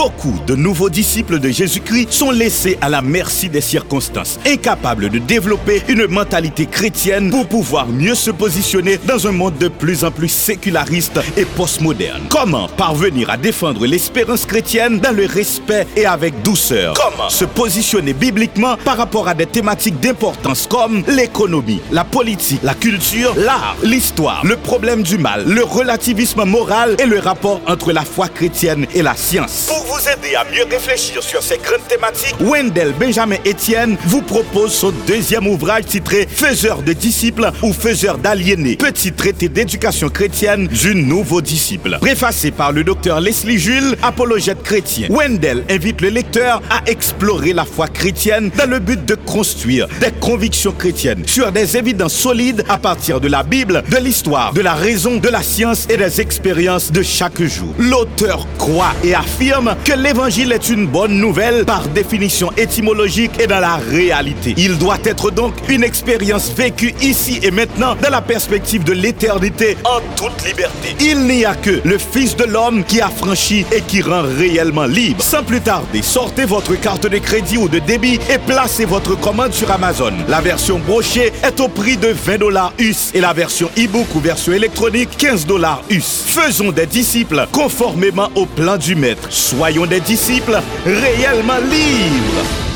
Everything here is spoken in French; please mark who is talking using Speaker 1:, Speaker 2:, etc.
Speaker 1: Beaucoup de nouveaux disciples de Jésus-Christ sont laissés à la merci des circonstances, incapables de développer une mentalité chrétienne pour pouvoir mieux se positionner dans un monde de plus en plus séculariste et postmoderne. Comment parvenir à défendre l'espérance chrétienne dans le respect et avec douceur? Comment se positionner bibliquement par rapport à des thématiques d'importance comme l'économie, la politique, la culture, l'art, l'histoire, le problème du mal, le relativisme moral et le rapport entre la foi chrétienne et la science? Vous aider à mieux réfléchir sur ces grandes thématiques, Wendell Benjamin Etienne vous propose son deuxième ouvrage titré Faiseur de disciples ou Faiseur d'aliénés, petit traité d'éducation chrétienne du nouveau disciple. Préfacé par le docteur Leslie Jules, apologète chrétien, Wendell invite le lecteur à explorer la foi chrétienne dans le but de construire des convictions chrétiennes sur des évidences solides à partir de la Bible, de l'histoire, de la raison, de la science et des expériences de chaque jour. L'auteur croit et affirme que l'évangile est une bonne nouvelle par définition étymologique et dans la réalité. Il doit être donc une expérience vécue ici et maintenant dans la perspective de l'éternité en toute liberté. Il n'y a que le Fils de l'homme qui a franchi et qui rend réellement libre. Sans plus tarder, sortez votre carte de crédit ou de débit et placez votre commande sur Amazon. La version brochée est au prix de 20 dollars US et la version e-book ou version électronique 15 dollars US. Faisons des disciples conformément au plan du maître. Soyons des disciples réellement libres.